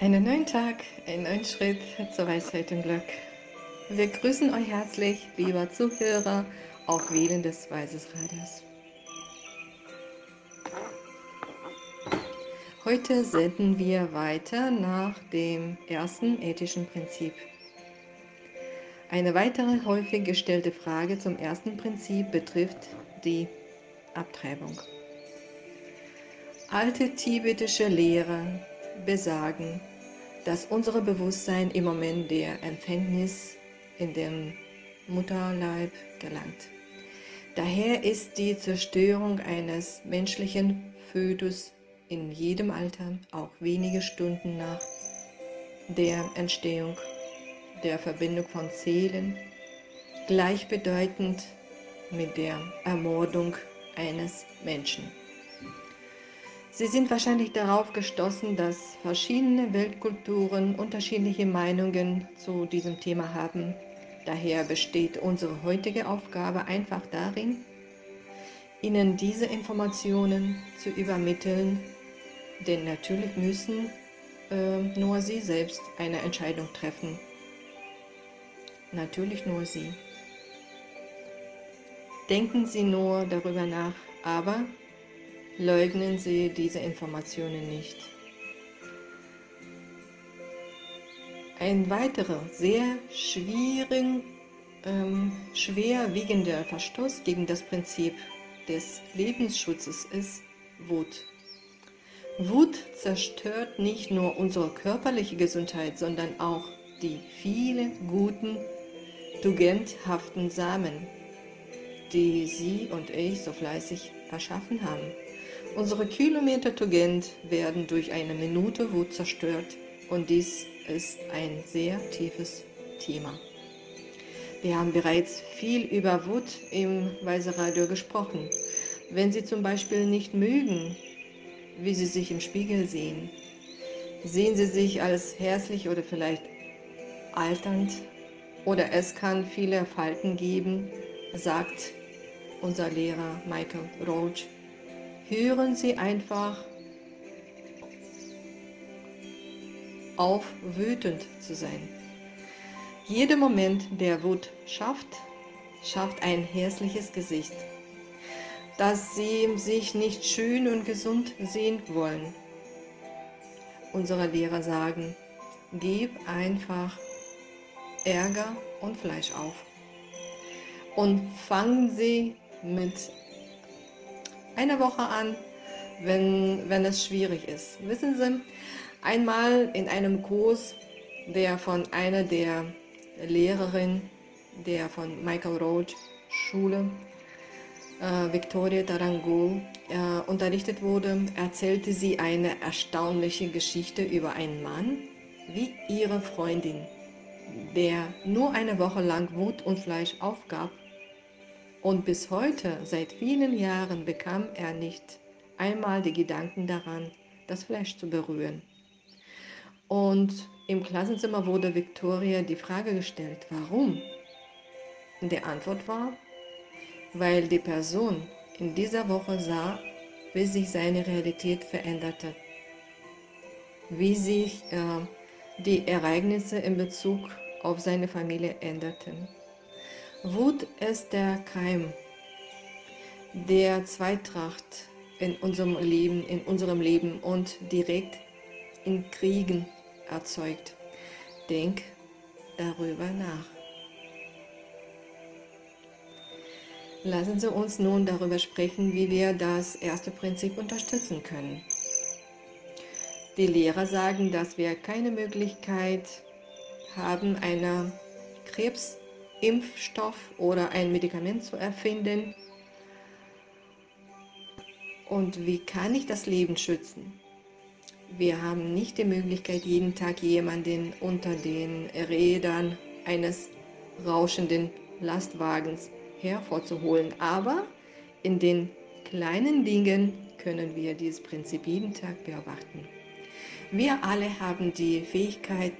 Einen neuen Tag, einen neuen Schritt zur Weisheit und Glück. Wir grüßen euch herzlich, lieber Zuhörer, auf Wählen des Weises Radios. Heute senden wir weiter nach dem ersten ethischen Prinzip. Eine weitere häufig gestellte Frage zum ersten Prinzip betrifft die Abtreibung. Alte tibetische Lehrer besagen, dass unser Bewusstsein im Moment der Empfängnis in den Mutterleib gelangt. Daher ist die Zerstörung eines menschlichen Fötus in jedem Alter, auch wenige Stunden nach der Entstehung der Verbindung von Seelen, gleichbedeutend mit der Ermordung eines Menschen. Sie sind wahrscheinlich darauf gestoßen, dass verschiedene Weltkulturen unterschiedliche Meinungen zu diesem Thema haben. Daher besteht unsere heutige Aufgabe einfach darin, Ihnen diese Informationen zu übermitteln, denn natürlich müssen äh, nur Sie selbst eine Entscheidung treffen. Natürlich nur Sie. Denken Sie nur darüber nach, aber leugnen Sie diese Informationen nicht. Ein weiterer sehr schwierig, ähm, schwerwiegender Verstoß gegen das Prinzip des Lebensschutzes ist Wut. Wut zerstört nicht nur unsere körperliche Gesundheit, sondern auch die vielen guten, tugendhaften Samen, die Sie und ich so fleißig erschaffen haben. Unsere Kilometer Tugend werden durch eine Minute Wut zerstört und dies ist ein sehr tiefes Thema. Wir haben bereits viel über Wut im Weise Radio gesprochen. Wenn Sie zum Beispiel nicht mögen, wie Sie sich im Spiegel sehen, sehen Sie sich als hässlich oder vielleicht alternd oder es kann viele Falten geben, sagt unser Lehrer Michael Roach. Hören Sie einfach auf, wütend zu sein. Jeder Moment, der Wut schafft, schafft ein hässliches Gesicht, dass Sie sich nicht schön und gesund sehen wollen. Unsere Lehrer sagen, gib einfach Ärger und Fleisch auf und fangen Sie mit einer Woche an, wenn, wenn es schwierig ist. Wissen Sie, einmal in einem Kurs, der von einer der Lehrerinnen der von Michael Roach Schule, äh, Victoria Tarango, äh, unterrichtet wurde, erzählte sie eine erstaunliche Geschichte über einen Mann, wie ihre Freundin, der nur eine Woche lang Wut und Fleisch aufgab und bis heute, seit vielen Jahren, bekam er nicht einmal die Gedanken daran, das Fleisch zu berühren. Und im Klassenzimmer wurde Victoria die Frage gestellt, warum? Und die Antwort war, weil die Person in dieser Woche sah, wie sich seine Realität veränderte, wie sich äh, die Ereignisse in Bezug auf seine Familie änderten. Wut ist der Keim der Zweitracht in unserem Leben, in unserem Leben und direkt in Kriegen erzeugt. Denk darüber nach. Lassen Sie uns nun darüber sprechen, wie wir das erste Prinzip unterstützen können. Die Lehrer sagen, dass wir keine Möglichkeit haben, einer Krebs Impfstoff oder ein Medikament zu erfinden. Und wie kann ich das Leben schützen? Wir haben nicht die Möglichkeit, jeden Tag jemanden unter den Rädern eines rauschenden Lastwagens hervorzuholen. Aber in den kleinen Dingen können wir dieses Prinzip jeden Tag beobachten. Wir alle haben die Fähigkeit,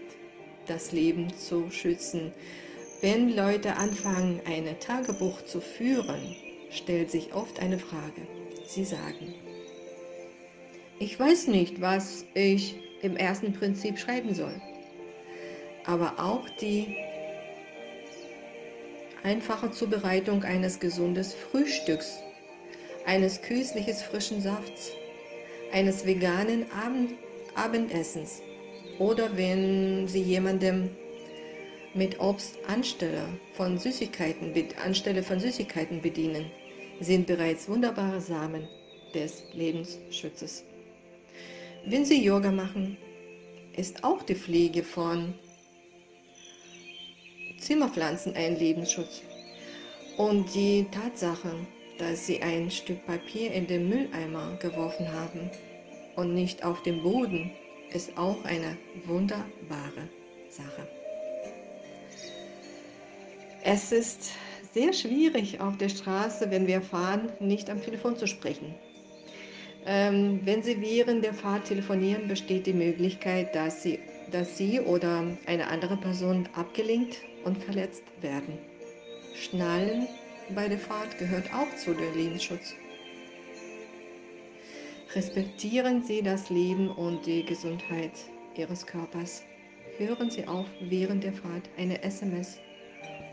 das Leben zu schützen. Wenn Leute anfangen, ein Tagebuch zu führen, stellt sich oft eine Frage. Sie sagen, ich weiß nicht, was ich im ersten Prinzip schreiben soll. Aber auch die einfache Zubereitung eines gesunden Frühstücks, eines köstlichen frischen Safts, eines veganen Abend Abendessens oder wenn Sie jemandem mit Obst anstelle von Süßigkeiten, anstelle von Süßigkeiten bedienen, sind bereits wunderbare Samen des Lebensschutzes. Wenn Sie Yoga machen, ist auch die Pflege von Zimmerpflanzen ein Lebensschutz. Und die Tatsache, dass Sie ein Stück Papier in den Mülleimer geworfen haben und nicht auf dem Boden, ist auch eine wunderbare Sache. Es ist sehr schwierig auf der Straße, wenn wir fahren, nicht am Telefon zu sprechen. Ähm, wenn Sie während der Fahrt telefonieren, besteht die Möglichkeit, dass Sie, dass Sie oder eine andere Person abgelenkt und verletzt werden. Schnallen bei der Fahrt gehört auch zu der Lebensschutz. Respektieren Sie das Leben und die Gesundheit Ihres Körpers. Hören Sie auf, während der Fahrt eine SMS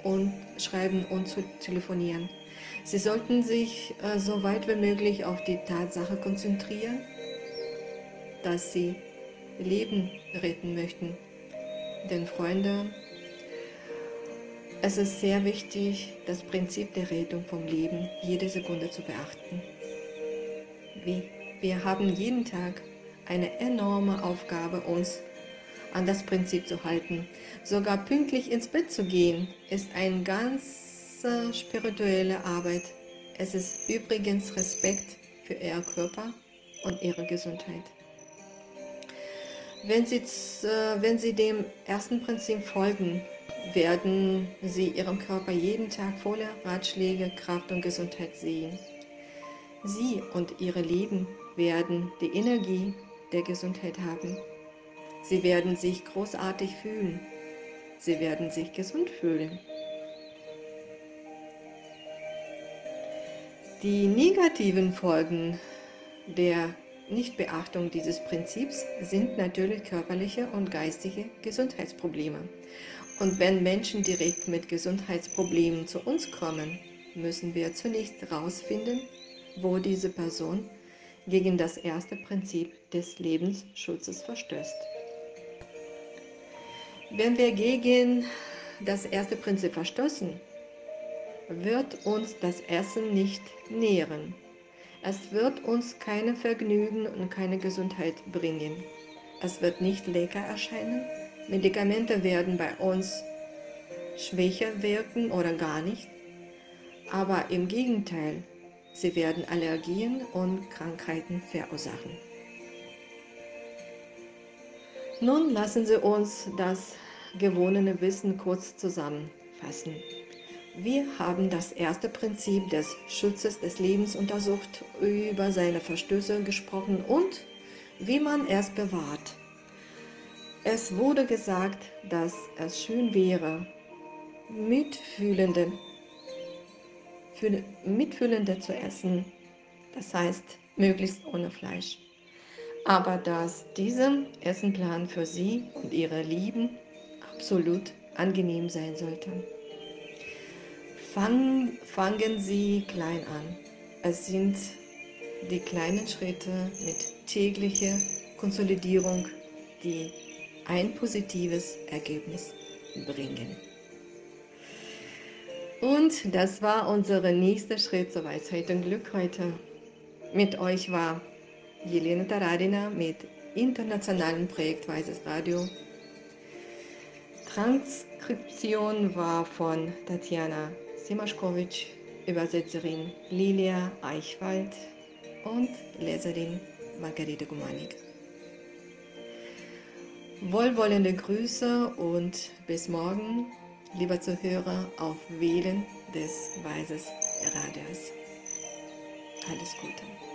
und schreiben und zu telefonieren. Sie sollten sich äh, so weit wie möglich auf die Tatsache konzentrieren, dass Sie Leben retten möchten. Denn Freunde, es ist sehr wichtig, das Prinzip der Rettung vom Leben jede Sekunde zu beachten. Wir haben jeden Tag eine enorme Aufgabe, uns an das Prinzip zu halten. Sogar pünktlich ins Bett zu gehen, ist eine ganz spirituelle Arbeit. Es ist übrigens Respekt für Ihr Körper und Ihre Gesundheit. Wenn Sie, äh, wenn Sie dem ersten Prinzip folgen, werden Sie Ihrem Körper jeden Tag voller Ratschläge, Kraft und Gesundheit sehen. Sie und Ihre Leben werden die Energie der Gesundheit haben. Sie werden sich großartig fühlen. Sie werden sich gesund fühlen. Die negativen Folgen der Nichtbeachtung dieses Prinzips sind natürlich körperliche und geistige Gesundheitsprobleme. Und wenn Menschen direkt mit Gesundheitsproblemen zu uns kommen, müssen wir zunächst herausfinden, wo diese Person gegen das erste Prinzip des Lebensschutzes verstößt. Wenn wir gegen das erste Prinzip verstoßen, wird uns das Essen nicht nähren. Es wird uns keine Vergnügen und keine Gesundheit bringen. Es wird nicht lecker erscheinen. Medikamente werden bei uns schwächer wirken oder gar nicht. Aber im Gegenteil, sie werden Allergien und Krankheiten verursachen. Nun lassen Sie uns das gewonnene Wissen kurz zusammenfassen. Wir haben das erste Prinzip des Schutzes des Lebens untersucht, über seine Verstöße gesprochen und wie man es bewahrt. Es wurde gesagt, dass es schön wäre, Mitfühlende, Mitfühlende zu essen, das heißt möglichst ohne Fleisch aber dass dieser Essenplan für Sie und Ihre Lieben absolut angenehm sein sollte. Fang, fangen Sie klein an. Es sind die kleinen Schritte mit täglicher Konsolidierung, die ein positives Ergebnis bringen. Und das war unser nächster Schritt zur Weisheit und Glück heute. Mit euch war Jelena Taradina mit internationalem Projekt Weißes Radio. Transkription war von Tatjana Simaschkowitsch, Übersetzerin Lilia Eichwald und Leserin Margarete Gumanik. Wohlwollende Grüße und bis morgen, lieber Zuhörer, auf Wählen des Weißes Radios. Alles Gute.